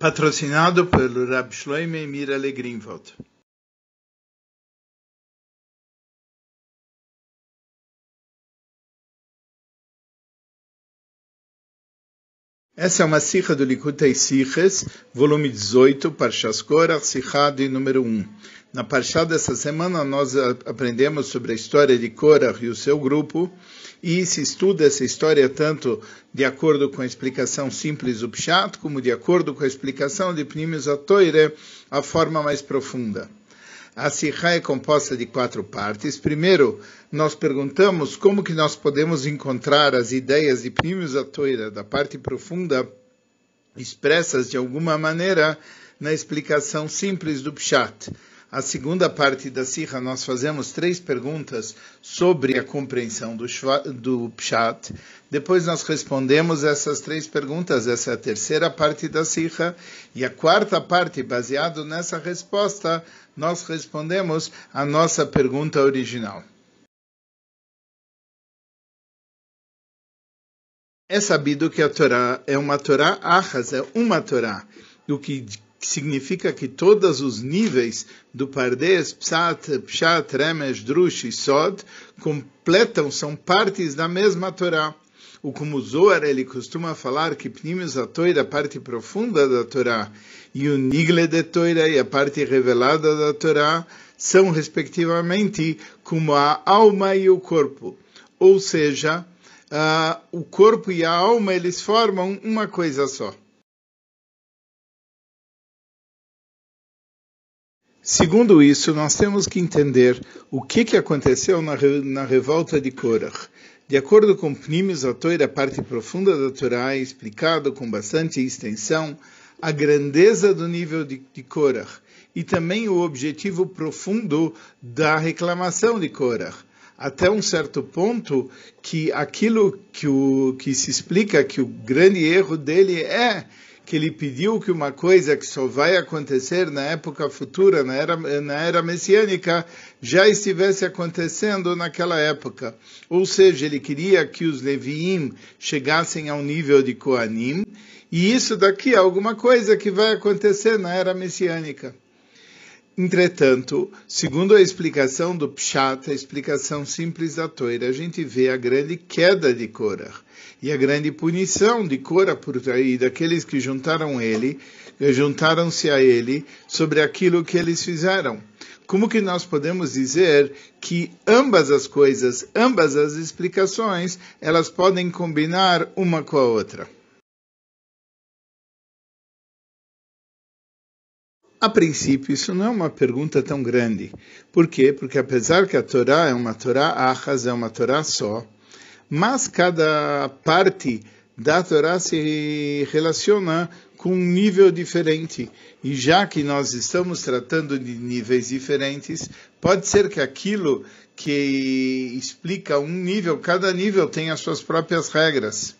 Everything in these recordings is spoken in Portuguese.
patrocinado pelo Rab Shloime Mirale Greenwald. Essa é uma Sikha do Likutei Siches, volume 18, Parshas Korach, Sikha de número 1. Na Parshá dessa semana nós aprendemos sobre a história de Korach e o seu grupo, e se estuda essa história tanto de acordo com a explicação simples do Pshat, como de acordo com a explicação de Pnimis Toire, a forma mais profunda. A Sikha é composta de quatro partes. Primeiro, nós perguntamos como que nós podemos encontrar as ideias de Pnimis Toire, da parte profunda, expressas de alguma maneira na explicação simples do Pshat a segunda parte da Sikha, nós fazemos três perguntas sobre a compreensão do, do Pshat. Depois nós respondemos essas três perguntas. Essa é a terceira parte da Sikha. E a quarta parte, baseado nessa resposta, nós respondemos a nossa pergunta original. É sabido que a Torá é uma Torá Achas, é uma Torá, o que que significa que todos os níveis do Pardes, Psat, Pshat, Remesh, Drush e Sod completam, são partes da mesma Torá. O como Zohar, ele costuma falar que Pnimis a Torá, a parte profunda da Torá, e o Nigle de Torá, e a parte revelada da Torá, são, respectivamente, como a alma e o corpo. Ou seja, uh, o corpo e a alma, eles formam uma coisa só. Segundo isso, nós temos que entender o que, que aconteceu na, na revolta de Korach. De acordo com Pnimis Torá, a parte profunda da Torá é explicado com bastante extensão a grandeza do nível de, de Korach e também o objetivo profundo da reclamação de Korach. Até um certo ponto que aquilo que, o, que se explica que o grande erro dele é que ele pediu que uma coisa que só vai acontecer na época futura, na era, na era messiânica, já estivesse acontecendo naquela época. Ou seja, ele queria que os Leviim chegassem ao nível de Koanim, e isso daqui é alguma coisa que vai acontecer na era messiânica. Entretanto, segundo a explicação do Pshat, a explicação simples da Torá, a gente vê a grande queda de Korah e a grande punição de Cora por aí, daqueles que juntaram ele, juntaram-se a ele sobre aquilo que eles fizeram. Como que nós podemos dizer que ambas as coisas, ambas as explicações, elas podem combinar uma com a outra? A princípio, isso não é uma pergunta tão grande. Por quê? Porque apesar que a Torá é uma Torá achas, é uma Torá só, mas cada parte da Torá se relaciona com um nível diferente. E já que nós estamos tratando de níveis diferentes, pode ser que aquilo que explica um nível, cada nível tem as suas próprias regras.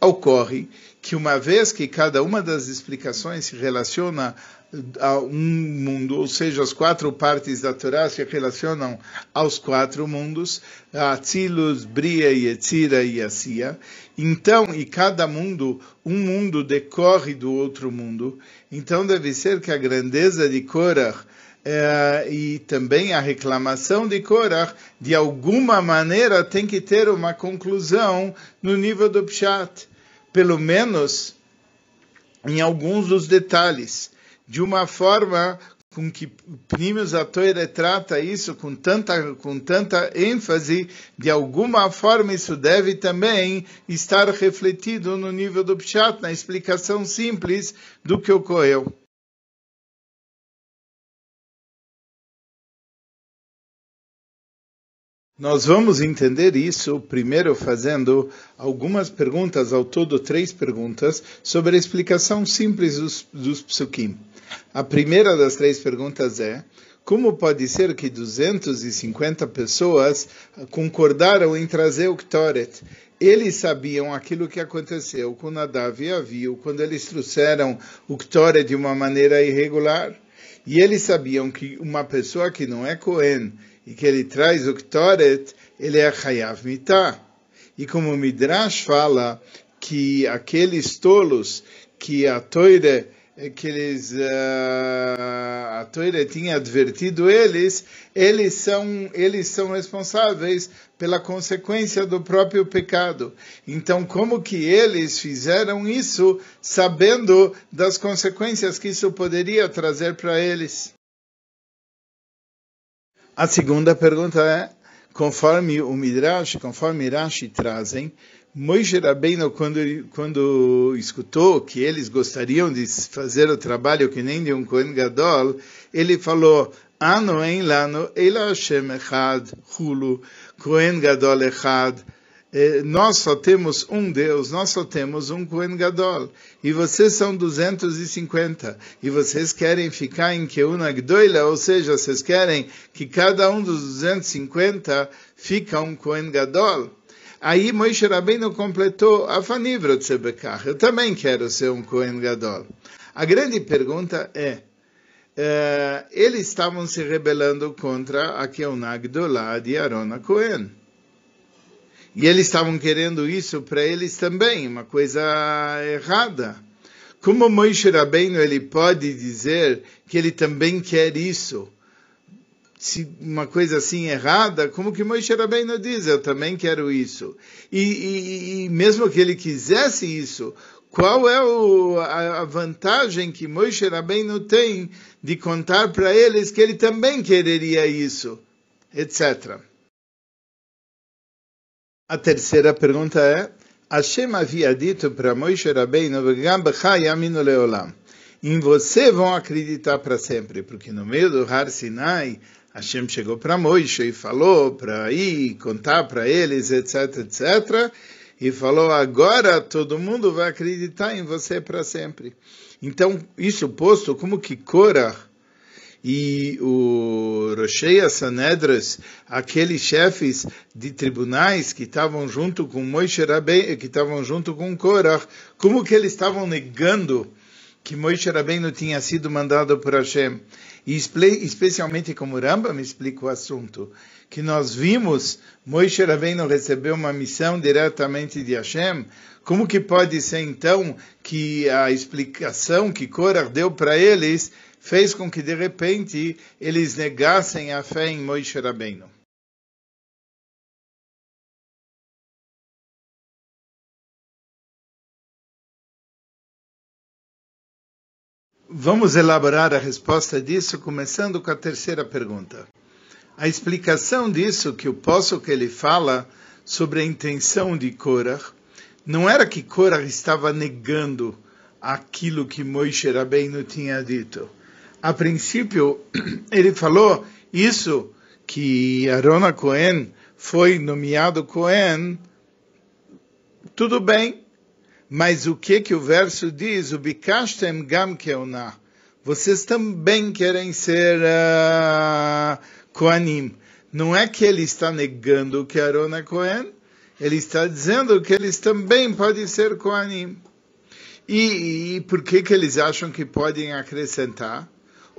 Ocorre que uma vez que cada uma das explicações se relaciona um mundo, ou seja, as quatro partes da Torá se relacionam aos quatro mundos, Atzilus, Bria, Yetzira e Asiya. Então, e cada mundo, um mundo decorre do outro mundo. Então, deve ser que a grandeza de Korach é, e também a reclamação de Korach, de alguma maneira, tem que ter uma conclusão no nível do Pshat. Pelo menos em alguns dos detalhes de uma forma com que Pnimius Atoire trata isso com tanta, com tanta ênfase, de alguma forma isso deve também estar refletido no nível do Pshat, na explicação simples do que ocorreu. Nós vamos entender isso primeiro fazendo algumas perguntas, ao todo três perguntas, sobre a explicação simples dos, dos psukim. A primeira das três perguntas é: como pode ser que 250 pessoas concordaram em trazer o Ktoret? Eles sabiam aquilo que aconteceu com Nadav e Aviu quando eles trouxeram o Ktoret de uma maneira irregular. E eles sabiam que uma pessoa que não é Cohen e que ele traz o Ktoret, ele é Hayav Mitah. E como o Midrash fala que aqueles tolos que a Toire que eles uh, a Torá tinha advertido eles, eles são eles são responsáveis pela consequência do próprio pecado. Então, como que eles fizeram isso sabendo das consequências que isso poderia trazer para eles? A segunda pergunta é, conforme o Midrash, conforme Rashi trazem, Moisés Rabbeinu, quando, quando escutou que eles gostariam de fazer o trabalho que nem de um Kohen Gadol, ele falou, Ano en lano, ela Hashem echad, hulu, Kohen Gadol echad, nós só temos um Deus, nós só temos um Kohen Gadol. E vocês são 250. E vocês querem ficar em Keuna Gdoila, ou seja, vocês querem que cada um dos 250 fica um Kohen Gadol. Aí Moshe Rabbeinu completou, Afanivro Tzebekach, eu também quero ser um Kohen Gadol. A grande pergunta é, uh, eles estavam se rebelando contra a Keunah Gdolá de Arona Cohen. E eles estavam querendo isso para eles também, uma coisa errada. Como Moshe Rabbeinu ele pode dizer que ele também quer isso? se uma coisa assim errada, como que Moshe Rabbeinu diz, eu também quero isso. E, e, e mesmo que ele quisesse isso, qual é o, a, a, vantagem que Moshe Rabbeinu tem de contar para eles que ele também quereria isso, etc. A terceira pergunta é, Hashem havia dito para Moshe Rabbeinu, em você vão acreditar para sempre, porque no meio do Har Sinai, Hashem chegou para Moisés e falou para ir contar para eles, etc, etc, e falou: agora todo mundo vai acreditar em você para sempre. Então, isso posto, como que Korah e o Roshei Sanedras, aqueles chefes de tribunais que estavam junto com Moisés Rabbeinu, que estavam junto com Korah, como que eles estavam negando que Moisés Rabbeinu tinha sido mandado por Hashem? e especialmente como Rambam explica o assunto, que nós vimos Moisés Rabbeinu recebeu uma missão diretamente de Hashem, como que pode ser então que a explicação que Korah deu para eles fez com que de repente eles negassem a fé em Moisés Rabbeinu? Vamos elaborar a resposta disso, começando com a terceira pergunta. A explicação disso, que o poço que ele fala sobre a intenção de Korah, não era que Korah estava negando aquilo que Moisés Rabbeinu tinha dito. A princípio, ele falou isso que Arona Cohen foi nomeado Cohen, tudo bem, mas o que que o verso diz? O bikashtem gam keuna. Vocês também querem ser uh, Koanim. Não é que ele está negando que Aaron é Kohen, ele está dizendo que eles também podem ser Koanim. E, e por que que eles acham que podem acrescentar?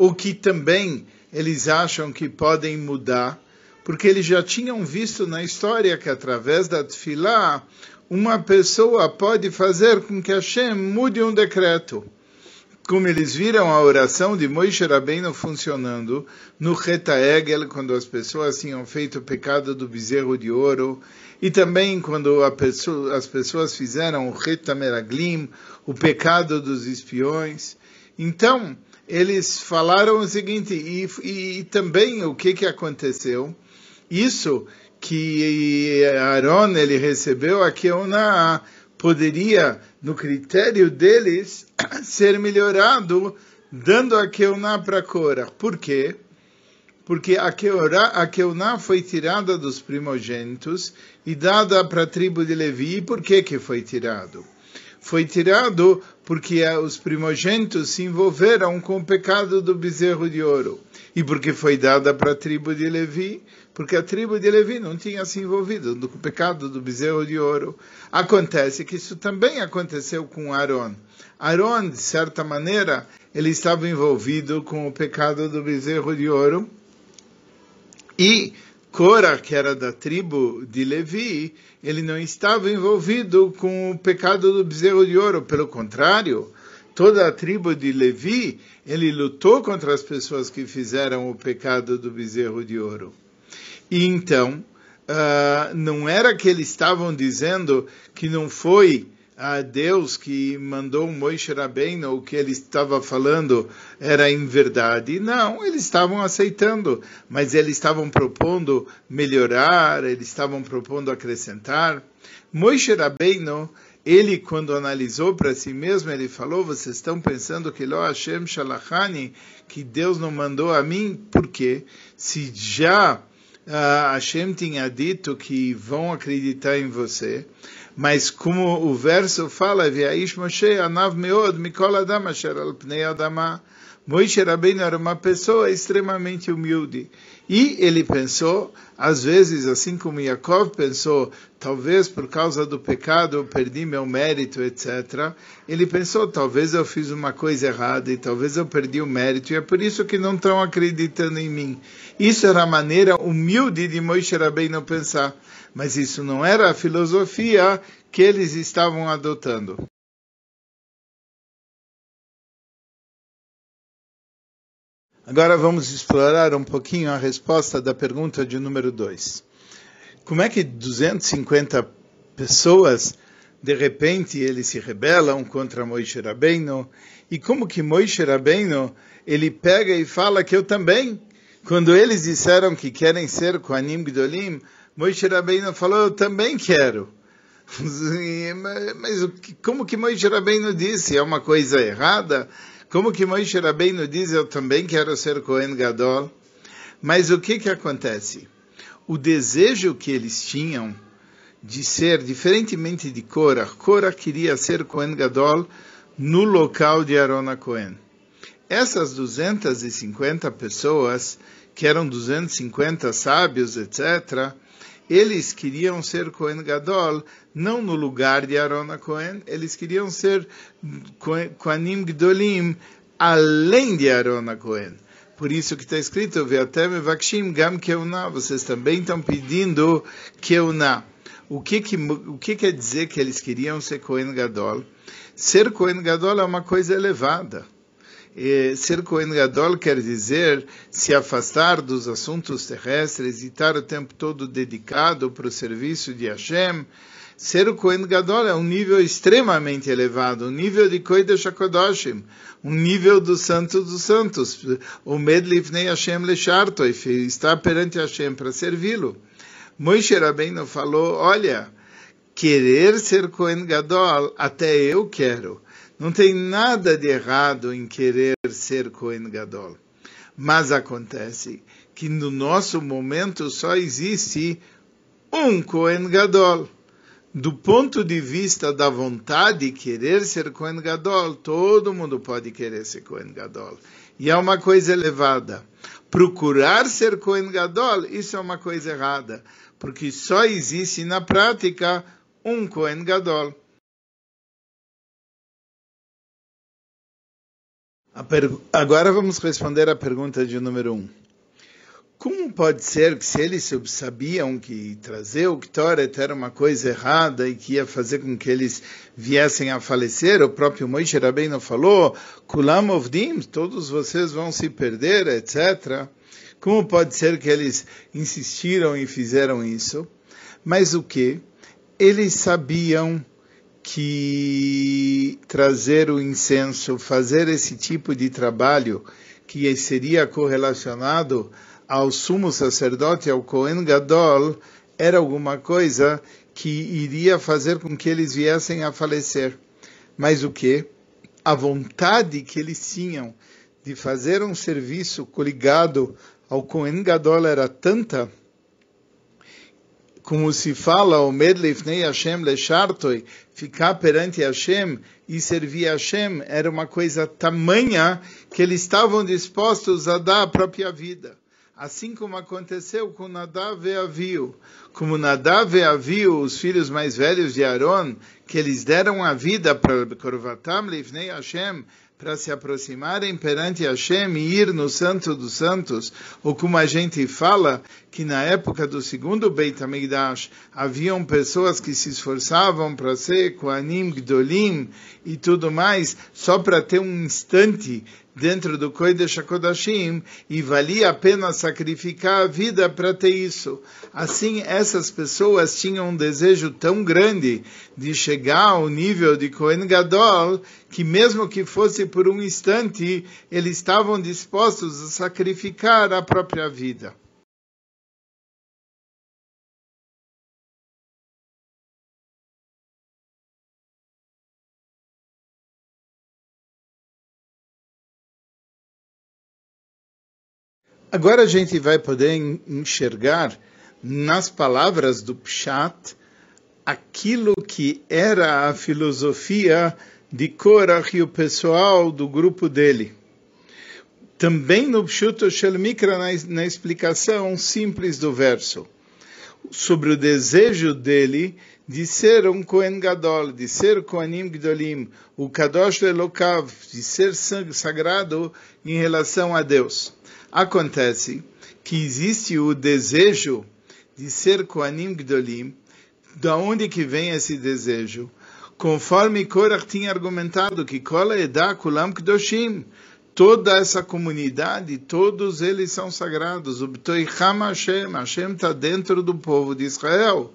Ou que também eles acham que podem mudar? Porque eles já tinham visto na história que através da Tfilah uma pessoa pode fazer com que Hashem mude um decreto. Como eles viram a oração de Moisés Rabbeinu funcionando no Reta Egel, quando as pessoas tinham feito o pecado do bezerro de ouro, e também quando pessoa, as pessoas fizeram o Reta Meraglim, o pecado dos espiões. Então, eles falaram o seguinte, e, e, e também o que, que aconteceu? Isso que Aaron ele recebeu a Keuna poderia, no critério deles, ser melhorado dando a Keuna para Cora. Por quê? Porque a Keuna, a Keuna foi tirada dos primogênitos e dada para a tribo de Levi. E por que, que foi tirado? Foi tirado porque os primogênitos se envolveram com o pecado do bezerro de ouro. E porque foi dada para a tribo de Levi? porque a tribo de Levi não tinha se envolvido no pecado do bezerro de ouro. Acontece que isso também aconteceu com Aaron. Aaron, de certa maneira, ele estava envolvido com o pecado do bezerro de ouro. E Cora, que era da tribo de Levi, ele não estava envolvido com o pecado do bezerro de ouro. Pelo contrário, toda a tribo de Levi, ele lutou contra as pessoas que fizeram o pecado do bezerro de ouro. E então, uh, não era que eles estavam dizendo que não foi a Deus que mandou Moisés Rabbeinu, o que ele estava falando era em verdade. Não, eles estavam aceitando, mas eles estavam propondo melhorar, eles estavam propondo acrescentar. Moisés Rabbeinu, ele quando analisou para si mesmo, ele falou, vocês estão pensando que Lo Hashem Shalachani, que Deus não mandou a mim, por quê? Se já uh, Hashem tinha dito que vão acreditar em você, mas como o verso fala, Ve'aish Moshe anav meod mikol adam pnei adama, Moisés Rabbeinu era uma pessoa extremamente humilde. E ele pensou, às vezes, assim como Yaakov pensou, talvez por causa do pecado eu perdi meu mérito, etc. Ele pensou, talvez eu fiz uma coisa errada e talvez eu perdi o mérito e é por isso que não estão acreditando em mim. Isso era a maneira humilde de Moisés Rabbeinu pensar, mas isso não era a filosofia que eles estavam adotando. Agora vamos explorar um pouquinho a resposta da pergunta de número 2. Como é que 250 pessoas, de repente, eles se rebelam contra Moisés Rabbeinu? E como que Moisés Rabbeinu, ele pega e fala que eu também, quando eles disseram que querem ser Kohanim Gdolim, Moisés Rabbeinu falou, eu também quero. Mas como que Moisés Rabbeinu disse? É uma coisa errada? Como que Moisés Rabbeinu diz, eu também quero ser Cohen Gadol. Mas o que que acontece? O desejo que eles tinham de ser, diferentemente de Korah, Korah queria ser Cohen Gadol no local de Arona Cohen. Essas 250 pessoas, que eram 250 sábios, etc., eles queriam ser Cohen Gadol não no lugar de Aaron Cohen, eles queriam ser Kohanim Gdolim além de Aaron Cohen. Por isso que está escrito, Gam vocês também estão pedindo Keuna. O que, que, o que quer dizer que eles queriam ser Cohen Gadol? Ser Cohen Gadol é uma coisa elevada. Ser Cohen Gadol quer dizer se afastar dos assuntos terrestres e estar o tempo todo dedicado para o serviço de Hashem, Ser o Kohen Gadol é um nível extremamente elevado, um nível de Kodesh HaKodoshim, um nível do Santo dos Santos. O Medlifnei Hashem Lechartoi, está perante Hashem para servi-lo. Moshe Rabbeinu falou, olha, querer ser Kohen Gadol, até eu quero. Não tem nada de errado em querer ser Kohen Gadol. Mas acontece que no nosso momento só existe um Kohen Gadol do ponto de vista da vontade, querer ser Kohen Gadol, todo mundo pode querer ser Kohen Gadol. E é uma coisa elevada. Procurar ser Kohen Gadol, isso é uma coisa errada. Porque só existe na prática um Kohen Gadol. Agora vamos responder a pergunta de número 1. Um. Como pode ser que se eles sabiam que trazer o Ktoret era uma coisa errada e que ia fazer com que eles viessem a falecer, o próprio Moisés Rabbeinu falou, Kulam Ovdim, todos vocês vão se perder, etc. Como pode ser que eles insistiram e fizeram isso? Mas o que? Eles sabiam que trazer o incenso, fazer esse tipo de trabalho que seria correlacionado ao sumo sacerdote, ao Cohen Gadol, era alguma coisa que iria fazer com que eles viessem a falecer. Mas o que? A vontade que eles tinham de fazer um serviço ligado ao Cohen Gadol era tanta, como se fala, o Medlifnei Hashem Lechartoi, ficar perante Hashem e servir Hashem, era uma coisa tamanha que eles estavam dispostos a dar a própria vida assim como aconteceu com Nadav e Aviu. Como Nadav e Aviu, os filhos mais velhos de Aaron, que eles deram a vida para Korvatam Lifnei Hashem, para se aproximarem perante Hashem e ir no Santo dos Santos, ou como a gente fala, que na época do segundo Beit HaMikdash haviam pessoas que se esforçavam para ser Koanim Gdolim e tudo mais, só para ter um instante dentro do Kodesh HaKodashim e valia a pena sacrificar a vida para ter isso. Assim, essas pessoas tinham um desejo tão grande de chegar ao nível de Kohen Gadol que mesmo que fosse por um instante, eles estavam dispostos a sacrificar a própria vida. Agora a gente vai poder enxergar nas palavras do Pshat aquilo que era a filosofia de Korach e o pessoal do grupo dele. Também no Pshuto Shel Mikra, na, na explicação simples do verso, sobre o desejo dele de ser um Kohen Gadol, de ser Kohanim Gdolim, o Kadosh Elokav, de ser sagrado em relação a Deus. Acontece que existe o desejo de ser Koanim Gdolim. Da onde que vem esse desejo? Conforme Korach tinha argumentado que Kola Eda Kulam Kdoshim, toda essa comunidade, todos eles são sagrados. O Hashem, Hashem está dentro do povo de Israel.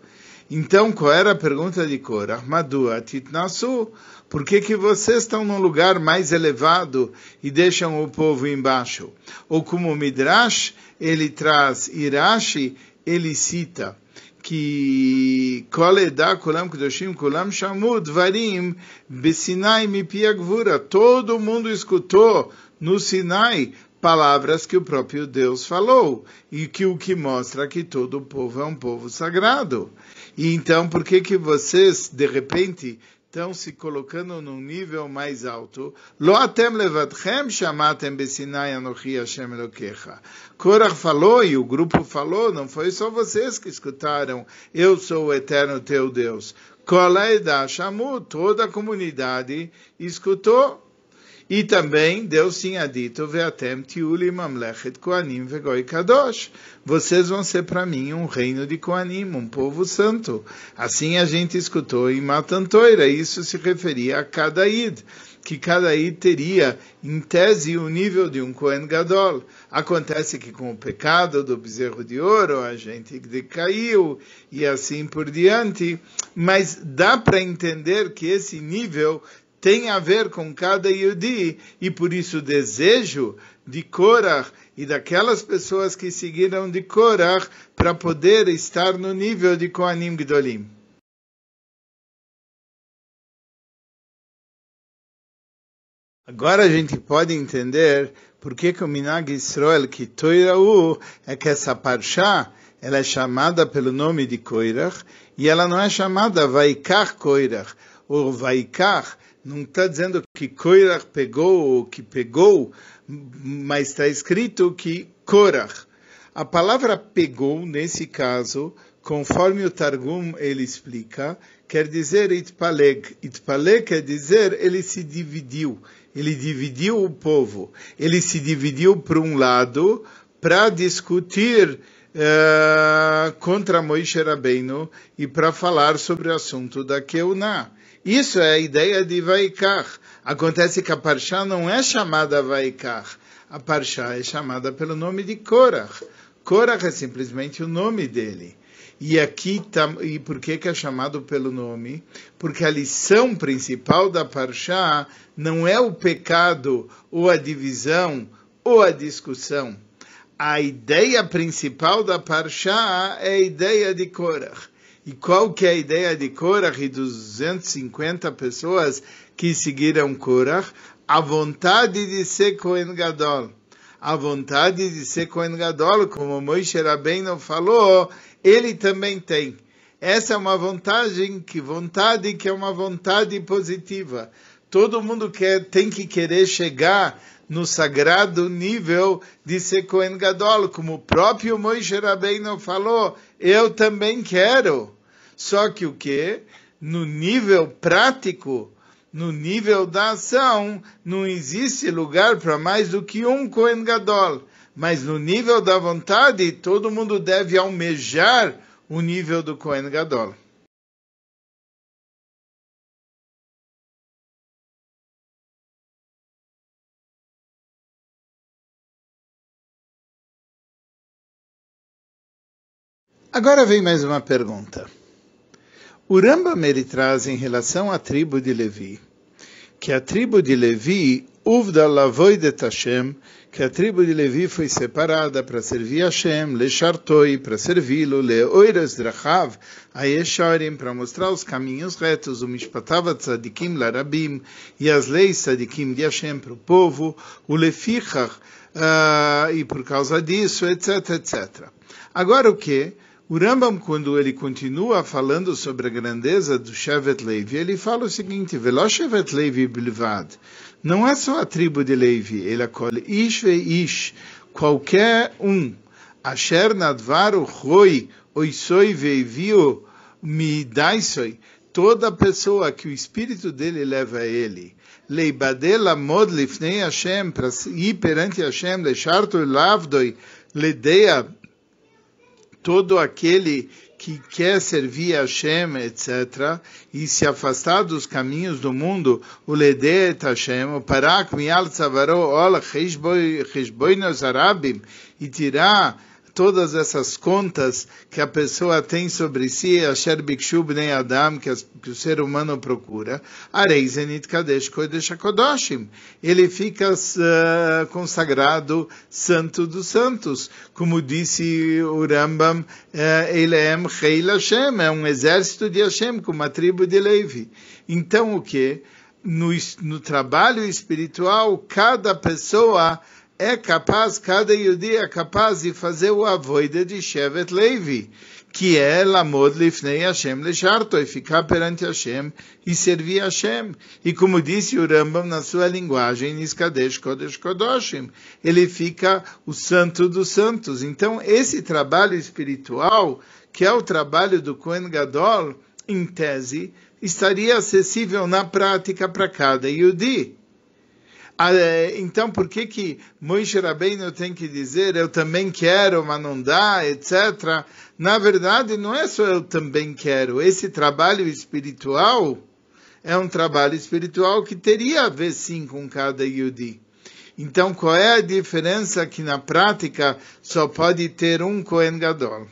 Então, qual era a pergunta de Korah? Madua titnasu? Por que, que vocês estão num lugar mais elevado e deixam o povo embaixo? Ou como Midrash, ele traz Irashi, ele cita que Koledá Kulam Kudoshim Kulam Shamu Dvarim Besinai Mipi Agvura. Todo mundo escutou no Sinai palavras que o próprio Deus falou e que o que mostra que todo o povo é um povo sagrado. E então, por que que vocês, de repente, estão se colocando num nível mais alto? Lo atem levadchem shamatem besinai anochi Hashem Elokecha. Korach falou e o grupo falou, não foi só vocês que escutaram, eu sou o eterno teu Deus. Kola shamu, toda a comunidade escutou. E também Deus tinha dito, Veatem tiuli mamlechet koanim vegoi kadosh. Vocês vão ser para mim um reino de koanim, um povo santo. Assim a gente escutou em Matantoira. Isso se referia a cada id que cada id teria, em tese, o nível de um Kohen Gadol. Acontece que com o pecado do bezerro de ouro, a gente decaiu e assim por diante, mas dá para entender que esse nível tem a ver com cada Yudi, e por isso o desejo de Korach e daquelas pessoas que seguiram de Korach para poder estar no nível de Kohanim Gdolim. Agora a gente pode entender por que, que o Minag Israel, que Toiraú, é que essa parshá, ela é chamada pelo nome de Koirach, e ela não é chamada Vaikach Koirach, ou Vaikach, não está dizendo que Koirach pegou ou que pegou, mas está escrito que Korach. A palavra pegou, nesse caso, conforme o Targum ele explica, quer dizer itpaleg. Itpaleg quer dizer ele se dividiu. Ele dividiu o povo. Ele se dividiu para um lado para discutir uh, contra Moisés Rabbeinu e para falar sobre o assunto da Keuná. Isso é a ideia de Vaikar. Acontece que a Parshá não é chamada Vaikar. A Parshá é chamada pelo nome de Korach. Korach é simplesmente o nome dele. E aqui, e por que, que é chamado pelo nome? Porque a lição principal da Parshá não é o pecado, ou a divisão, ou a discussão. A ideia principal da Parshá é a ideia de Korach. E qual que é a ideia de Korach e dos 250 pessoas que seguiram Korach? A vontade de ser Kohen Gadol. A vontade de ser Kohen Gadol, como Moisés Rabbeinu falou, ele também tem. Essa é uma vontade que vontade que é uma vontade positiva. Todo mundo quer, tem que querer chegar no sagrado nível de ser Kohen Gadol, como o próprio Moisés Rabbeinu falou, eu também quero. Só que o que? No nível prático, no nível da ação, não existe lugar para mais do que um Kohen Gadol. Mas no nível da vontade, todo mundo deve almejar o nível do Kohen Gadol. Agora vem mais uma pergunta. O Rambam ele traz em relação à tribo de Levi, que a tribo de Levi, Uvda Lavoi de Tashem, que a tribo de Levi foi separada para servir Hashem, Lechartoi, para servi-lo, Leoiras Drachav, Ayesharim, para mostrar os caminhos retos, o Mishpatav Tzadikim Larabim, e as leis Tzadikim de Hashem para o povo, o Lefichach, uh, e por causa disso, etc, etc. Agora o que? O Rambam, quando ele continua falando sobre a grandeza do Shevet Levi, ele fala o seguinte: Velo Shevet Levi bilvad. Não é só a tribo de Levi, ele acolhe ish ve ish, qualquer um. Asher nadvaru roi, oisoi veivio midaisoi. Toda pessoa que o espírito dele leva a ele. Leibadela mod lifnei Hashem, para ir perante Hashem, lecharto lavdoi, ledeia todo aquele que quer servir a Hashem, etc., e se afastar dos caminhos do mundo, o Ledet Hashem, o Parak Mial Tzavaro Ol Cheshboinos Arabim, e tirar todas essas contas que a pessoa tem sobre si, Asher Bikshu Bnei Adam, que, que o ser humano procura, Arei Zenit Kadesh Kodesh HaKodoshim. Ele fica uh, consagrado santo dos santos. Como disse o Rambam, uh, Eleem Heil Hashem, é um exército de Hashem, como a tribo de Levi. Então o que? No, no trabalho espiritual, cada pessoa é capaz, cada Yudi é capaz de fazer o avoide de Shevet Levi, que é Lamod Lifnei Hashem Lecharto, e ficar perante Hashem e servir Hashem. E como disse o Rambam na sua linguagem, Niskadesh Kodesh Kodoshim, ele fica o santo dos santos. Então, esse trabalho espiritual, que é o trabalho do Kohen Gadol, em tese, estaria acessível na prática para cada Yudi. Ah, é, então, por que que Moisés Rabbeinu tem que dizer eu também quero, mas não dá, etc. Na verdade, não é só eu também quero. Esse trabalho espiritual é um trabalho espiritual que teria a ver sim com cada Yudi. Então, qual é a diferença que na prática só pode ter um Kohen Gadol?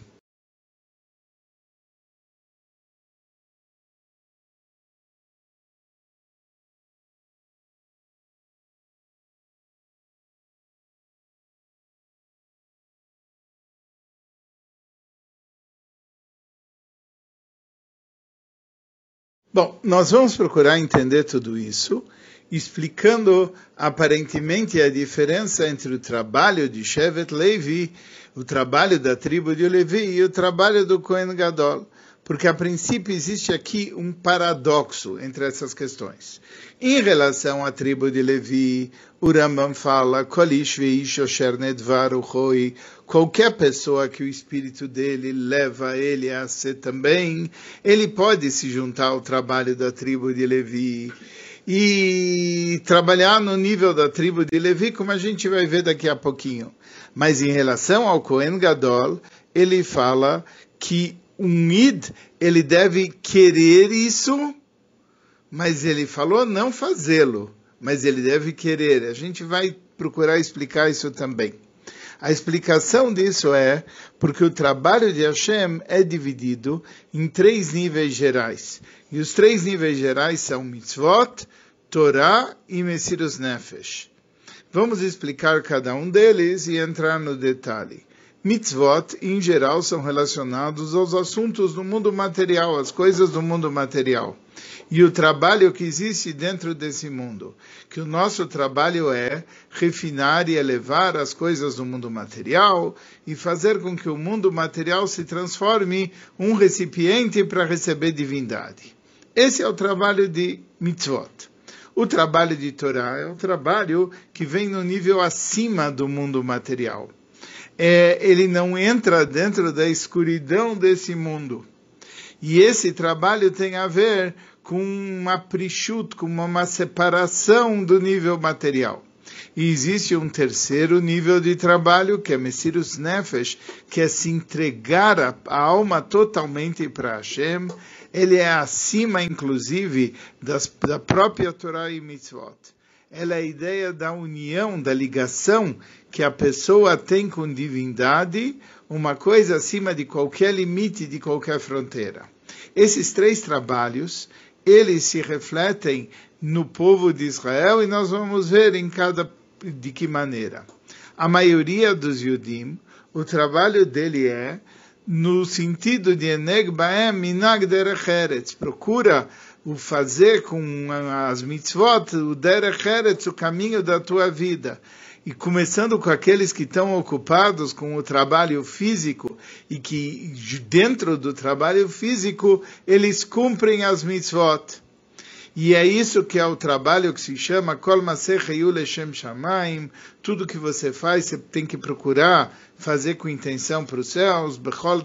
Bom, nós vamos procurar entender tudo isso, explicando aparentemente a diferença entre o trabalho de Shevet Levi, o trabalho da tribo de Levi e o trabalho do Kohen Gadol porque a princípio existe aqui um paradoxo entre essas questões. Em relação à tribo de Levi, o Rambam fala, qualquer pessoa que o espírito dele leva ele a ser também, ele pode se juntar ao trabalho da tribo de Levi e trabalhar no nível da tribo de Levi, como a gente vai ver daqui a pouquinho. Mas em relação ao Cohen Gadol, ele fala que um id, ele deve querer isso, mas ele falou não fazê-lo, mas ele deve querer. A gente vai procurar explicar isso também. A explicação disso é porque o trabalho de Hashem é dividido em três níveis gerais. E os três níveis gerais são mitzvot, Torá e Messirus Nefesh. Vamos explicar cada um deles e entrar no detalhe. Mitzvot, em geral, são relacionados aos assuntos do mundo material, às coisas do mundo material. E o trabalho que existe dentro desse mundo. Que o nosso trabalho é refinar e elevar as coisas do mundo material e fazer com que o mundo material se transforme um recipiente para receber divindade. Esse é o trabalho de mitzvot. O trabalho de Torá é um trabalho que vem no nível acima do mundo material é, ele não entra dentro da escuridão desse mundo. E esse trabalho tem a ver com uma prichut, com uma separação do nível material. E existe um terceiro nível de trabalho, que é Messirus Nefesh, que é se entregar a, a alma totalmente para Hashem. Ele é acima, inclusive, das, da própria Torá e Mitzvot. Ela é a ideia da união, da ligação que a pessoa tem com divindade, uma coisa acima de qualquer limite, de qualquer fronteira. Esses três trabalhos, eles se refletem no povo de Israel e nós vamos ver em cada de que maneira. A maioria dos Yudim, o trabalho dele é no sentido de Eneg Minag Derech procura o fazer com as mitzvot, o Derech Eretz, o caminho da tua vida. E começando com aqueles que estão ocupados com o trabalho físico e que dentro do trabalho físico eles cumprem as mitzvot. E é isso que é o trabalho que se chama Kol Leshem Shamaim. Tudo que você faz, você tem que procurar fazer com intenção para os céus. Bechol.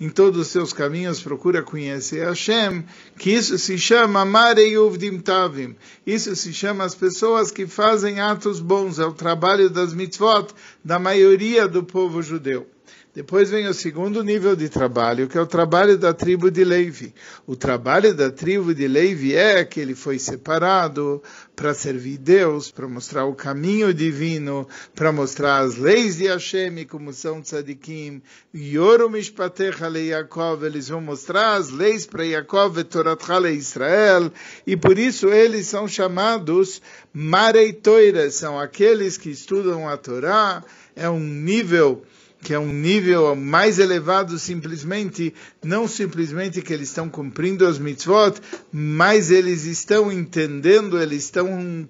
Em todos os seus caminhos, procura conhecer Hashem. Que isso se chama Marei Uvdim Tavim. Isso se chama as pessoas que fazem atos bons. É o trabalho das mitzvot da maioria do povo judeu. Depois vem o segundo nível de trabalho, que é o trabalho da tribo de Levi. O trabalho da tribo de Levi é que ele foi separado para servir Deus, para mostrar o caminho divino, para mostrar as leis de Hashem, como são tzadikim. Yoru mishpatecha le Yaakov, eles vão mostrar as leis para Yaakov e Toratcha le Israel, e por isso eles são chamados Mareitoira, são aqueles que estudam a Torá, é um nível que é um nível mais elevado simplesmente, não simplesmente que eles estão cumprindo as mitzvot, mas eles estão entendendo, eles estão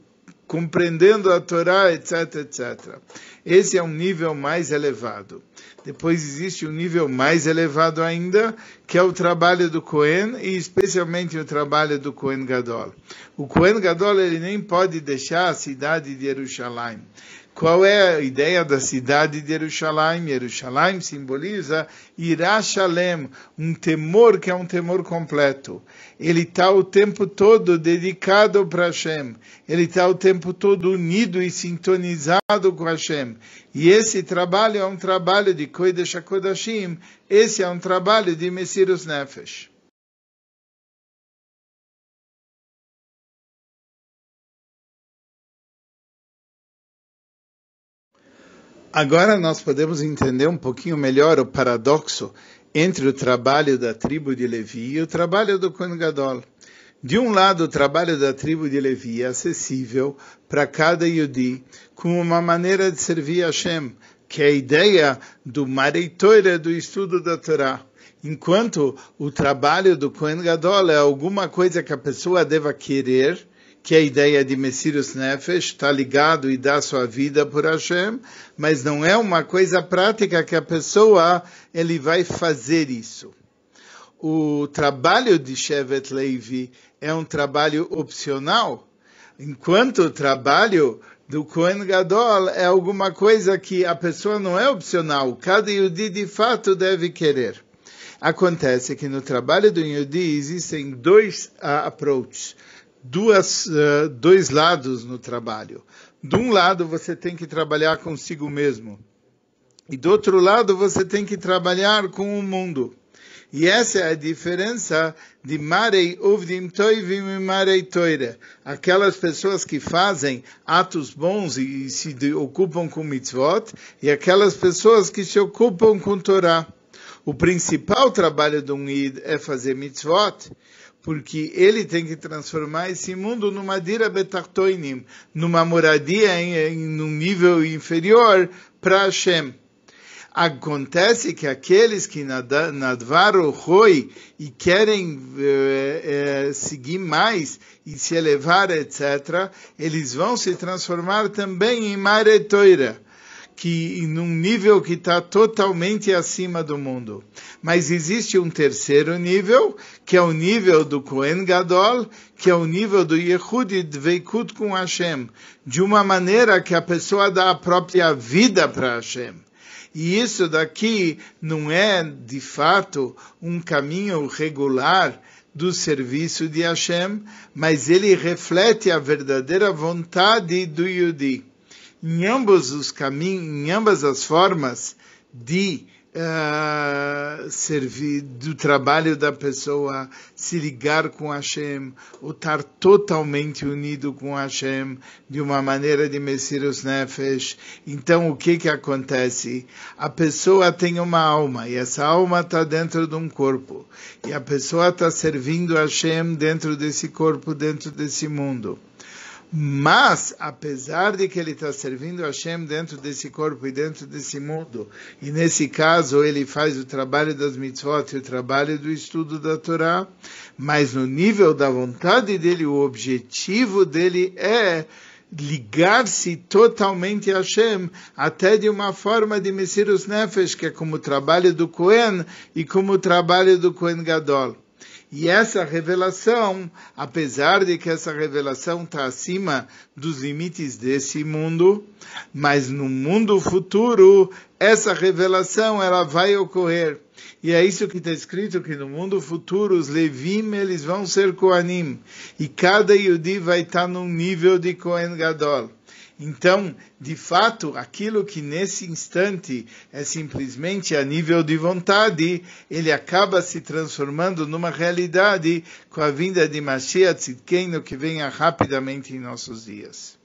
compreendendo a Torá, etc, etc. Esse é um nível mais elevado. Depois existe um nível mais elevado ainda, que é o trabalho do Cohen, e especialmente o trabalho do Cohen Gadol. O Cohen Gadol ele nem pode deixar a cidade de Jerusalém. Qual é a ideia da cidade de Jerusalém? Jerusalém simboliza Irachalem, um temor que é um temor completo. Ele está o tempo todo dedicado para Hashem. Ele está o tempo todo unido e sintonizado com Hashem. E esse trabalho é um trabalho de Kodesh HaKodashim. Esse é um trabalho de Messirus Nefesh. Agora nós podemos entender um pouquinho melhor o paradoxo entre o trabalho da tribo de Levi e o trabalho do Kohen Gadol. De um lado, o trabalho da tribo de Levi é acessível para cada Yudi com uma maneira de servir a Hashem, que é a ideia do Mareitoira, do estudo da Torá. Enquanto o trabalho do Kohen Gadol é alguma coisa que a pessoa deva querer, que a ideia de Messirus Nefesh, está ligado e dá sua vida por Hashem, mas não é uma coisa prática que a pessoa ele vai fazer isso. O trabalho de Shevet Levi é um trabalho opcional, enquanto o trabalho do Kohen Gadol é alguma coisa que a pessoa não é opcional, cada Yudi de fato deve querer. Acontece que no trabalho do Yudi existem dois uh, approaches duas, uh, dois lados no trabalho. De um lado, você tem que trabalhar consigo mesmo. E do outro lado, você tem que trabalhar com o mundo. E essa é a diferença de Marei Uvdim Toivim e Marei Toire. Aquelas pessoas que fazem atos bons e se ocupam com mitzvot, e aquelas pessoas que se ocupam com Torá. O principal trabalho de um Id é fazer mitzvot, porque ele tem que transformar esse mundo numa dira betartoinim, numa moradia em, em num nível inferior para Hashem. Acontece que aqueles que nadvaram roi e querem eh, eh, seguir mais e se elevar, etc., eles vão se transformar também em maretoira que num nível que está totalmente acima do mundo. Mas existe um terceiro nível, que é o nível do Kohen Gadol, que é o nível do Yehud Dveikut com Hashem, de uma maneira que a pessoa dá a própria vida para Hashem. E isso daqui não é, de fato, um caminho regular do serviço de Hashem, mas ele reflete a verdadeira vontade do Yudi. Em ambos os caminhos, em ambas as formas de uh, servir do trabalho da pessoa, se ligar com Hashem, ou estar totalmente unido com Hashem, de uma maneira de os Nefesh. Então, o que que acontece? A pessoa tem uma alma, e essa alma está dentro de um corpo. E a pessoa está servindo Hashem dentro desse corpo, dentro desse mundo. Mas, apesar de que ele está servindo a Hashem dentro desse corpo e dentro desse mundo, e nesse caso ele faz o trabalho das mitzvot e o trabalho do estudo da Torá, mas no nível da vontade dele, o objetivo dele é ligar-se totalmente a Hashem, até de uma forma de Messirus Nefesh, que é como o trabalho do Cohen e como o trabalho do Cohen Gadol. E essa revelação, apesar de que essa revelação está acima dos limites desse mundo, mas no mundo futuro, essa revelação ela vai ocorrer. E é isso que está escrito, que no mundo futuro os Levim eles vão ser Koanim. E cada Yudi vai estar num nível de Kohen Gadol. Então, de fato, aquilo que nesse instante é simplesmente a nível de vontade, ele acaba se transformando numa realidade com a vinda de Mashiach Tzidkenu que venha rapidamente em nossos dias.